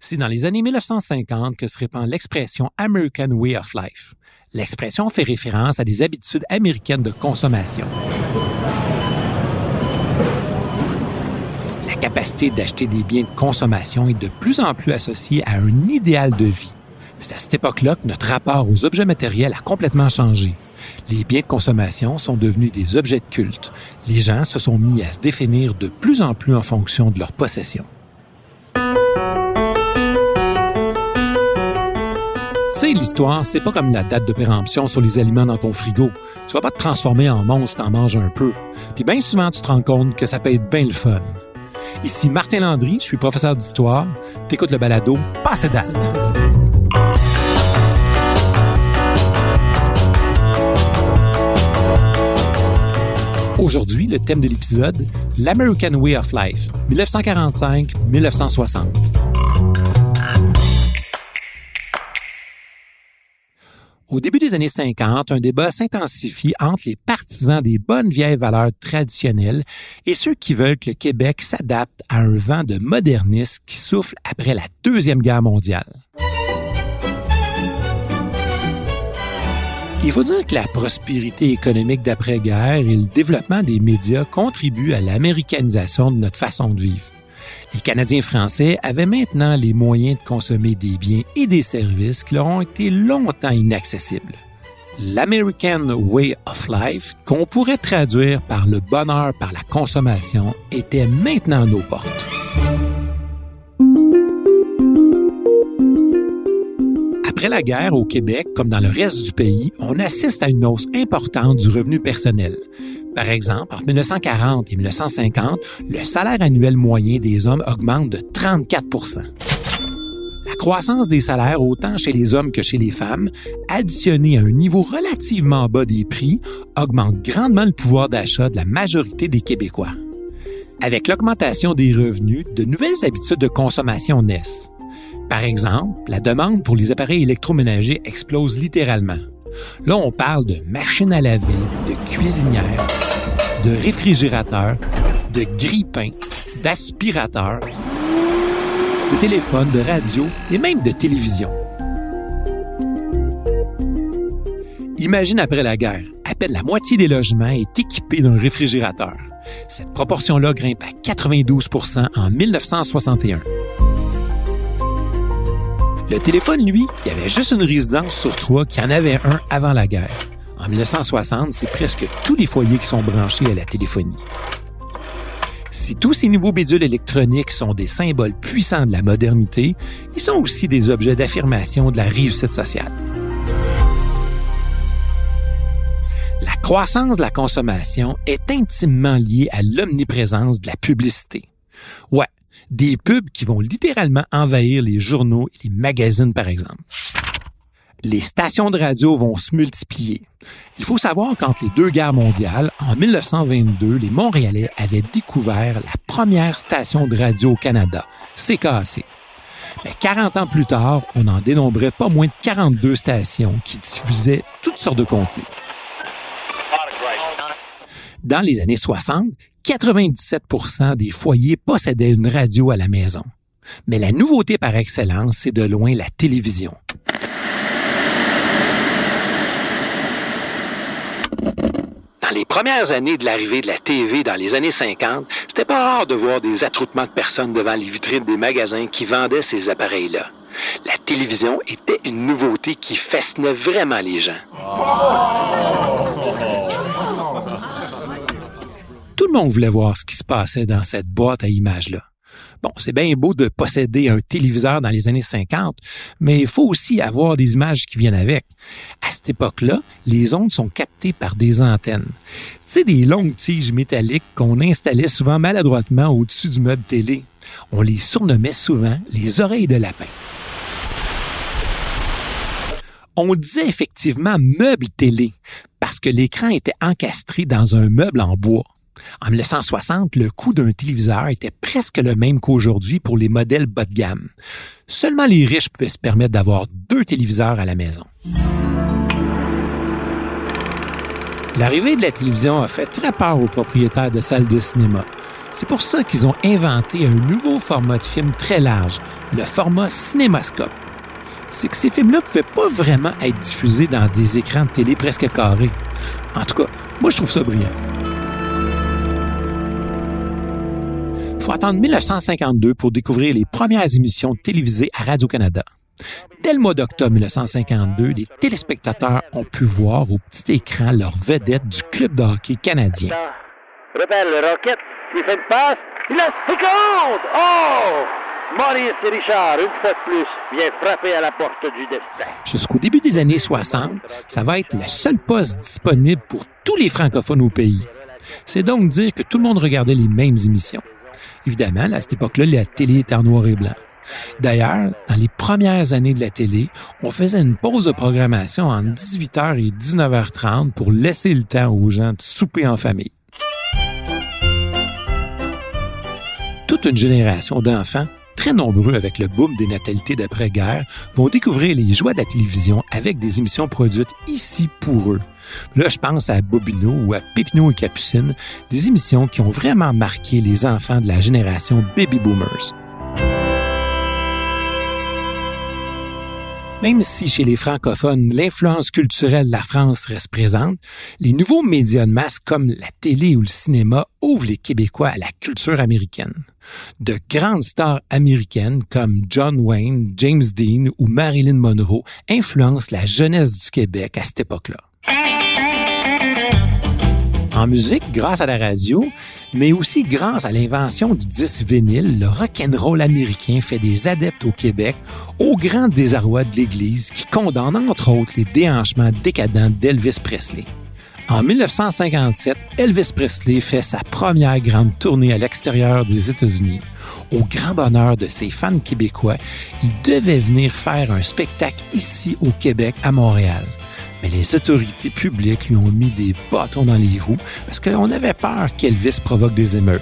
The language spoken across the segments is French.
C'est dans les années 1950 que se répand l'expression American Way of Life. L'expression fait référence à des habitudes américaines de consommation. La capacité d'acheter des biens de consommation est de plus en plus associée à un idéal de vie. C'est à cette époque-là que notre rapport aux objets matériels a complètement changé. Les biens de consommation sont devenus des objets de culte. Les gens se sont mis à se définir de plus en plus en fonction de leur possession. Sais, l'histoire, c'est pas comme la date de péremption sur les aliments dans ton frigo. Tu vas pas te transformer en monstre en manges un peu. Puis bien souvent, tu te rends compte que ça peut être bien le fun. Ici Martin Landry, je suis professeur d'histoire. T'écoutes le balado Passe date. Aujourd'hui, le thème de l'épisode, l'American Way of Life, 1945-1960. Au début des années 50, un débat s'intensifie entre les partisans des bonnes vieilles valeurs traditionnelles et ceux qui veulent que le Québec s'adapte à un vent de modernisme qui souffle après la Deuxième Guerre mondiale. Il faut dire que la prospérité économique d'après-guerre et le développement des médias contribuent à l'américanisation de notre façon de vivre. Les Canadiens français avaient maintenant les moyens de consommer des biens et des services qui leur ont été longtemps inaccessibles. L'American Way of Life, qu'on pourrait traduire par le bonheur par la consommation, était maintenant à nos portes. Après la guerre au Québec, comme dans le reste du pays, on assiste à une hausse importante du revenu personnel. Par exemple, entre 1940 et 1950, le salaire annuel moyen des hommes augmente de 34% La croissance des salaires, autant chez les hommes que chez les femmes, additionnée à un niveau relativement bas des prix, augmente grandement le pouvoir d'achat de la majorité des Québécois. Avec l'augmentation des revenus, de nouvelles habitudes de consommation naissent. Par exemple, la demande pour les appareils électroménagers explose littéralement. Là, on parle de machines à laver, de cuisinières, de réfrigérateurs, de grille-pains, d'aspirateurs, de téléphones, de radio et même de télévision. Imagine après la guerre, à peine la moitié des logements est équipée d'un réfrigérateur. Cette proportion-là grimpe à 92% en 1961. Le téléphone, lui, il y avait juste une résidence sur trois qui en avait un avant la guerre. En 1960, c'est presque tous les foyers qui sont branchés à la téléphonie. Si tous ces nouveaux bidules électroniques sont des symboles puissants de la modernité, ils sont aussi des objets d'affirmation de la réussite sociale. La croissance de la consommation est intimement liée à l'omniprésence de la publicité. Des pubs qui vont littéralement envahir les journaux et les magazines, par exemple. Les stations de radio vont se multiplier. Il faut savoir qu'entre les deux guerres mondiales, en 1922, les Montréalais avaient découvert la première station de radio au Canada, CKAC. Mais 40 ans plus tard, on en dénombrait pas moins de 42 stations qui diffusaient toutes sortes de contenus. Dans les années 60, 97% des foyers possédaient une radio à la maison. Mais la nouveauté par excellence, c'est de loin la télévision. Dans les premières années de l'arrivée de la TV dans les années 50, c'était pas rare de voir des attroupements de personnes devant les vitrines des magasins qui vendaient ces appareils-là. La télévision était une nouveauté qui fascinait vraiment les gens. Tout le monde voulait voir ce qui se passait dans cette boîte à images-là. Bon, c'est bien beau de posséder un téléviseur dans les années 50, mais il faut aussi avoir des images qui viennent avec. À cette époque-là, les ondes sont captées par des antennes. Sais, des longues tiges métalliques qu'on installait souvent maladroitement au-dessus du meuble télé. On les surnommait souvent les oreilles de lapin. On disait effectivement meuble télé parce que l'écran était encastré dans un meuble en bois. En 1960, le coût d'un téléviseur était presque le même qu'aujourd'hui pour les modèles bas de gamme. Seulement les riches pouvaient se permettre d'avoir deux téléviseurs à la maison. L'arrivée de la télévision a fait très peur aux propriétaires de salles de cinéma. C'est pour ça qu'ils ont inventé un nouveau format de film très large, le format cinémascope. C'est que ces films-là ne pouvaient pas vraiment être diffusés dans des écrans de télé presque carrés. En tout cas, moi je trouve ça brillant. Faut attendre 1952 pour découvrir les premières émissions télévisées à Radio-Canada. Dès le mois d'octobre 1952, les téléspectateurs ont pu voir au petit écran leur vedette du club de hockey canadien. Repère le Rocket, qui fait une passe. Il Oh! Maurice Richard, une fois de plus, vient frapper à la porte du destin. Jusqu'au début des années 60, ça va être le seul poste disponible pour tous les francophones au pays. C'est donc dire que tout le monde regardait les mêmes émissions. Évidemment, à cette époque-là, la télé était en noir et blanc. D'ailleurs, dans les premières années de la télé, on faisait une pause de programmation entre 18h et 19h30 pour laisser le temps aux gens de souper en famille. Toute une génération d'enfants très nombreux avec le boom des natalités d'après-guerre, vont découvrir les joies de la télévision avec des émissions produites ici pour eux. Là, je pense à Bobino ou à Pépino et Capucine, des émissions qui ont vraiment marqué les enfants de la génération Baby Boomers. Même si chez les francophones, l'influence culturelle de la France reste présente, les nouveaux médias de masse comme la télé ou le cinéma ouvrent les Québécois à la culture américaine. De grandes stars américaines comme John Wayne, James Dean ou Marilyn Monroe influencent la jeunesse du Québec à cette époque-là. En musique, grâce à la radio, mais aussi grâce à l'invention du disque vinyle, le rock'n'roll américain fait des adeptes au Québec au grand désarroi de l'Église qui condamne entre autres les déhanchements décadents d'Elvis Presley. En 1957, Elvis Presley fait sa première grande tournée à l'extérieur des États-Unis. Au grand bonheur de ses fans québécois, il devait venir faire un spectacle ici au Québec, à Montréal mais les autorités publiques lui ont mis des bâtons dans les roues parce qu'on avait peur qu'Elvis provoque des émeutes.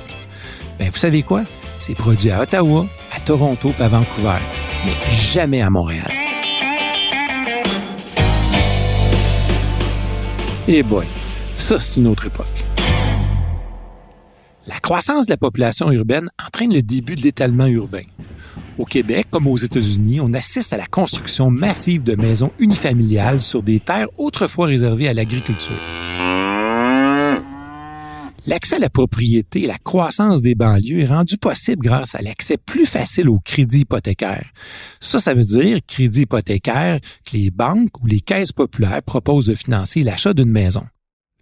Ben, vous savez quoi? C'est produit à Ottawa, à Toronto et à Vancouver, mais jamais à Montréal. Et eh boy, ça c'est une autre époque. La croissance de la population urbaine entraîne le début de l'étalement urbain. Au Québec, comme aux États-Unis, on assiste à la construction massive de maisons unifamiliales sur des terres autrefois réservées à l'agriculture. L'accès à la propriété et la croissance des banlieues est rendu possible grâce à l'accès plus facile au crédit hypothécaire. Ça, ça veut dire crédit hypothécaire que les banques ou les caisses populaires proposent de financer l'achat d'une maison.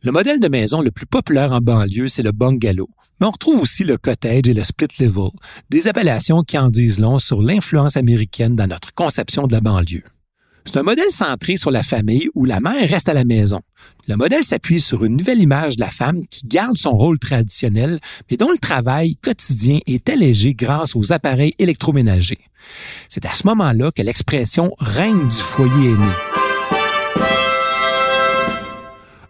Le modèle de maison le plus populaire en banlieue, c'est le bungalow. Mais on retrouve aussi le cottage et le split level, des appellations qui en disent long sur l'influence américaine dans notre conception de la banlieue. C'est un modèle centré sur la famille où la mère reste à la maison. Le modèle s'appuie sur une nouvelle image de la femme qui garde son rôle traditionnel, mais dont le travail quotidien est allégé grâce aux appareils électroménagers. C'est à ce moment-là que l'expression reine du foyer est née.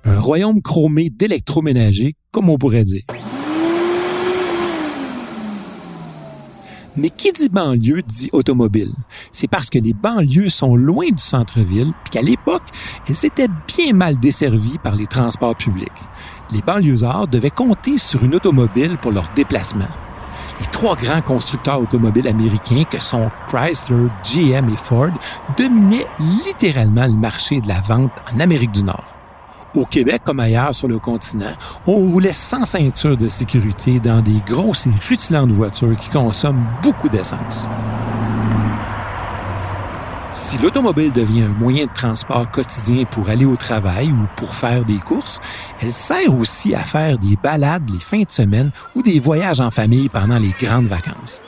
Un royaume chromé d'électroménager, comme on pourrait dire. Mais qui dit banlieue dit automobile. C'est parce que les banlieues sont loin du centre-ville, puis qu'à l'époque, elles étaient bien mal desservies par les transports publics. Les banlieusards devaient compter sur une automobile pour leur déplacement. Les trois grands constructeurs automobiles américains que sont Chrysler, GM et Ford dominaient littéralement le marché de la vente en Amérique du Nord. Au Québec comme ailleurs sur le continent, on roulait sans ceinture de sécurité dans des grosses et rutilantes voitures qui consomment beaucoup d'essence. Si l'automobile devient un moyen de transport quotidien pour aller au travail ou pour faire des courses, elle sert aussi à faire des balades les fins de semaine ou des voyages en famille pendant les grandes vacances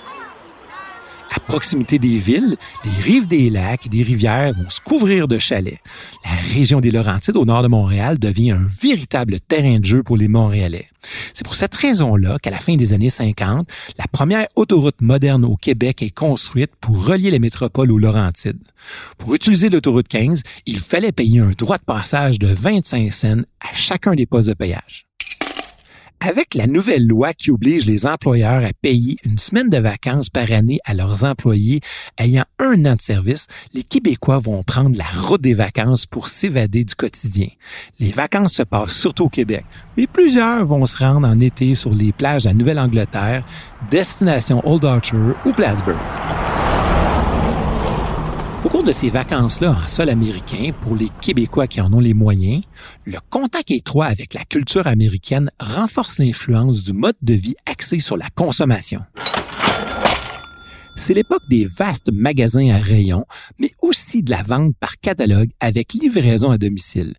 à proximité des villes, les rives des lacs et des rivières vont se couvrir de chalets. La région des Laurentides au nord de Montréal devient un véritable terrain de jeu pour les Montréalais. C'est pour cette raison-là qu'à la fin des années 50, la première autoroute moderne au Québec est construite pour relier les métropoles aux Laurentides. Pour utiliser l'autoroute 15, il fallait payer un droit de passage de 25 cents à chacun des postes de péage. Avec la nouvelle loi qui oblige les employeurs à payer une semaine de vacances par année à leurs employés ayant un an de service, les Québécois vont prendre la route des vacances pour s'évader du quotidien. Les vacances se passent surtout au Québec, mais plusieurs vont se rendre en été sur les plages de Nouvelle-Angleterre, destination Old Archer ou Plattsburgh. Au cours de ces vacances-là en sol américain, pour les Québécois qui en ont les moyens, le contact étroit avec la culture américaine renforce l'influence du mode de vie axé sur la consommation. C'est l'époque des vastes magasins à rayons, mais aussi de la vente par catalogue avec livraison à domicile.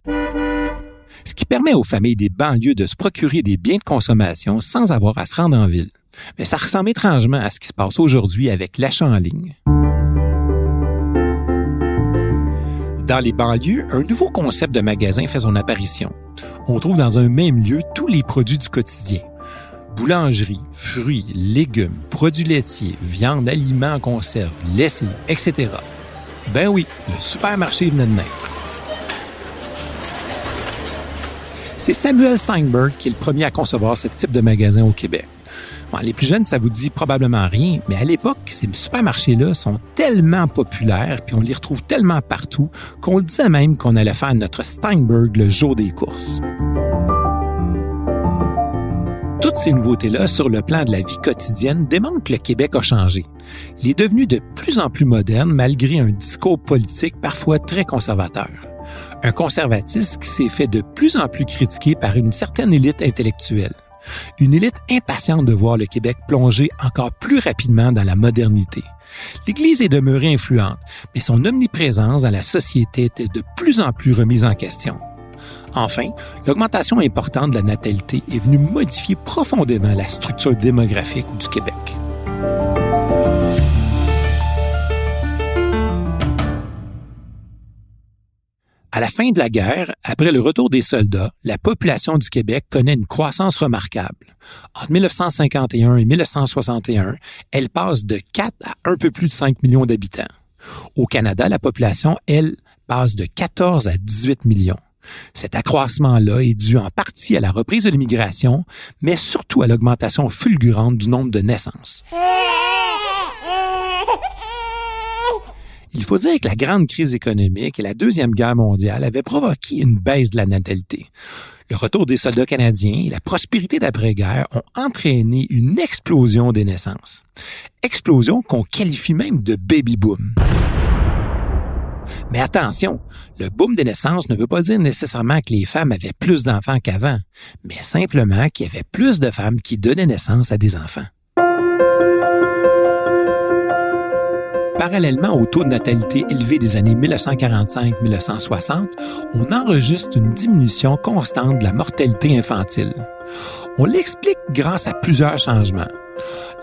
Ce qui permet aux familles des banlieues de se procurer des biens de consommation sans avoir à se rendre en ville. Mais ça ressemble étrangement à ce qui se passe aujourd'hui avec l'achat en ligne. Dans les banlieues, un nouveau concept de magasin fait son apparition. On trouve dans un même lieu tous les produits du quotidien. Boulangerie, fruits, légumes, produits laitiers, viande, aliments en conserve, lessive, etc. Ben oui, le supermarché venait de naître. C'est Samuel Steinberg qui est le premier à concevoir ce type de magasin au Québec les plus jeunes, ça vous dit probablement rien, mais à l'époque, ces supermarchés-là sont tellement populaires, puis on les retrouve tellement partout, qu'on disait même qu'on allait faire notre Steinberg le jour des courses. Toutes ces nouveautés-là sur le plan de la vie quotidienne démontrent que le Québec a changé. Il est devenu de plus en plus moderne malgré un discours politique parfois très conservateur. Un conservatisme qui s'est fait de plus en plus critiqué par une certaine élite intellectuelle. Une élite impatiente de voir le Québec plonger encore plus rapidement dans la modernité. L'Église est demeurée influente, mais son omniprésence dans la société était de plus en plus remise en question. Enfin, l'augmentation importante de la natalité est venue modifier profondément la structure démographique du Québec. À la fin de la guerre, après le retour des soldats, la population du Québec connaît une croissance remarquable. Entre 1951 et 1961, elle passe de 4 à un peu plus de 5 millions d'habitants. Au Canada, la population, elle, passe de 14 à 18 millions. Cet accroissement-là est dû en partie à la reprise de l'immigration, mais surtout à l'augmentation fulgurante du nombre de naissances. Il faut dire que la grande crise économique et la Deuxième Guerre mondiale avaient provoqué une baisse de la natalité. Le retour des soldats canadiens et la prospérité d'après-guerre ont entraîné une explosion des naissances. Explosion qu'on qualifie même de baby boom. Mais attention, le boom des naissances ne veut pas dire nécessairement que les femmes avaient plus d'enfants qu'avant, mais simplement qu'il y avait plus de femmes qui donnaient naissance à des enfants. Parallèlement au taux de natalité élevé des années 1945-1960, on enregistre une diminution constante de la mortalité infantile. On l'explique grâce à plusieurs changements.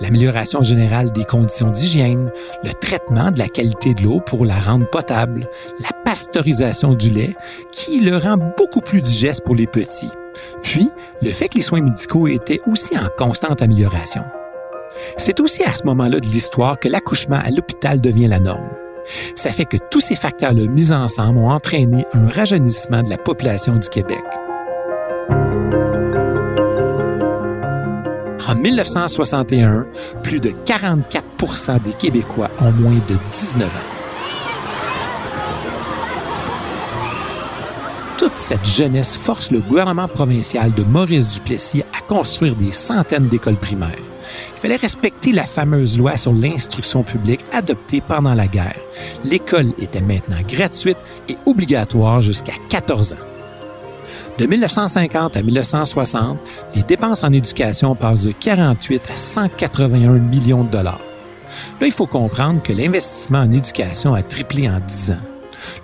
L'amélioration générale des conditions d'hygiène, le traitement de la qualité de l'eau pour la rendre potable, la pasteurisation du lait qui le rend beaucoup plus digeste pour les petits. Puis, le fait que les soins médicaux étaient aussi en constante amélioration. C'est aussi à ce moment-là de l'histoire que l'accouchement à l'hôpital devient la norme. Ça fait que tous ces facteurs-là mis ensemble ont entraîné un rajeunissement de la population du Québec. En 1961, plus de 44% des Québécois ont moins de 19 ans. Toute cette jeunesse force le gouvernement provincial de Maurice Duplessis à construire des centaines d'écoles primaires. Il fallait respecter la fameuse loi sur l'instruction publique adoptée pendant la guerre. L'école était maintenant gratuite et obligatoire jusqu'à 14 ans. De 1950 à 1960, les dépenses en éducation passent de 48 à 181 millions de dollars. Là, il faut comprendre que l'investissement en éducation a triplé en 10 ans.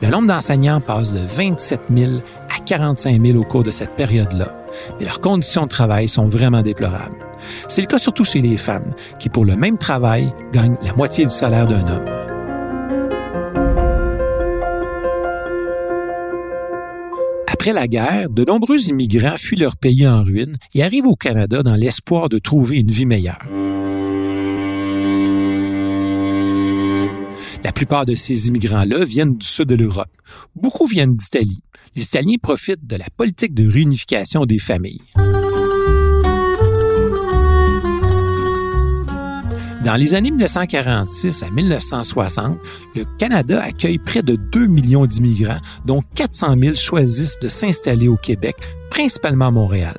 Le nombre d'enseignants passe de 27 000 à 45 000 au cours de cette période-là, mais leurs conditions de travail sont vraiment déplorables. C'est le cas surtout chez les femmes, qui pour le même travail gagnent la moitié du salaire d'un homme. Après la guerre, de nombreux immigrants fuient leur pays en ruine et arrivent au Canada dans l'espoir de trouver une vie meilleure. La plupart de ces immigrants-là viennent du sud de l'Europe. Beaucoup viennent d'Italie. Les Italiens profitent de la politique de réunification des familles. Dans les années 1946 à 1960, le Canada accueille près de 2 millions d'immigrants, dont 400 000 choisissent de s'installer au Québec, principalement à Montréal.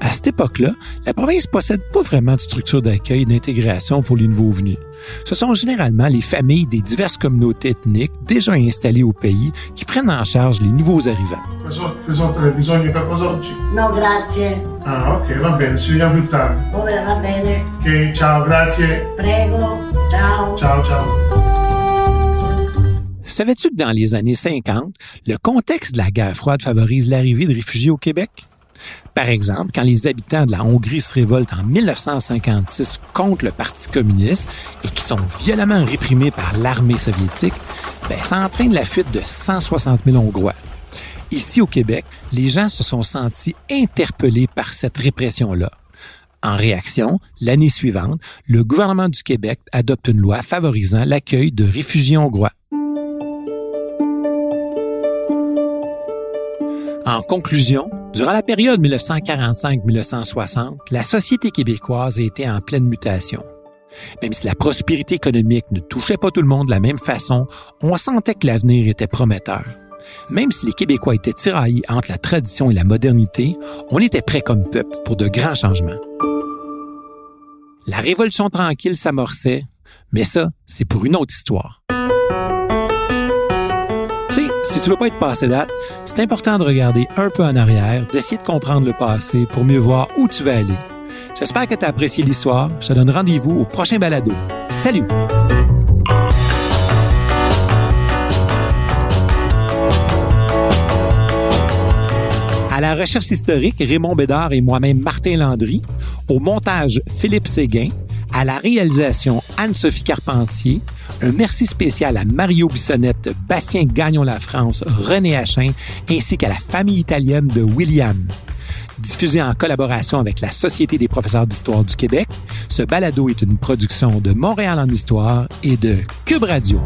À cette époque-là, la province possède pas vraiment de structure d'accueil et d'intégration pour les nouveaux venus. Ce sont généralement les familles des diverses communautés ethniques déjà installées au pays qui prennent en charge les nouveaux arrivants. Grazie. Ah, ok, va bene, ci vediamo più tardi. Ora va bene. Ok, ciao, grazie. Prego. Ciao. Ciao, ciao. Savais-tu que dans les années 50, le contexte de la guerre froide favorise l'arrivée de réfugiés au Québec? Par exemple, quand les habitants de la Hongrie se révoltent en 1956 contre le Parti communiste et qui sont violemment réprimés par l'armée soviétique, ben, ça entraîne la fuite de 160 000 Hongrois. Ici au Québec, les gens se sont sentis interpellés par cette répression-là. En réaction, l'année suivante, le gouvernement du Québec adopte une loi favorisant l'accueil de réfugiés hongrois. En conclusion, durant la période 1945-1960, la société québécoise été en pleine mutation. Même si la prospérité économique ne touchait pas tout le monde de la même façon, on sentait que l'avenir était prometteur. Même si les Québécois étaient tiraillés entre la tradition et la modernité, on était prêt comme peuple pour de grands changements. La Révolution tranquille s'amorçait, mais ça, c'est pour une autre histoire. Si tu veux pas être passé date, c'est important de regarder un peu en arrière, d'essayer de comprendre le passé pour mieux voir où tu vas aller. J'espère que tu as apprécié l'histoire. Je te donne rendez-vous au prochain balado. Salut! À la recherche historique, Raymond Bédard et moi-même Martin Landry. Au montage, Philippe Séguin. À la réalisation, Anne-Sophie Carpentier. Un merci spécial à Mario Bissonnette, Bastien Gagnon La France, René Hachin, ainsi qu'à la famille italienne de William. Diffusé en collaboration avec la Société des professeurs d'histoire du Québec, ce balado est une production de Montréal en histoire et de Cube Radio.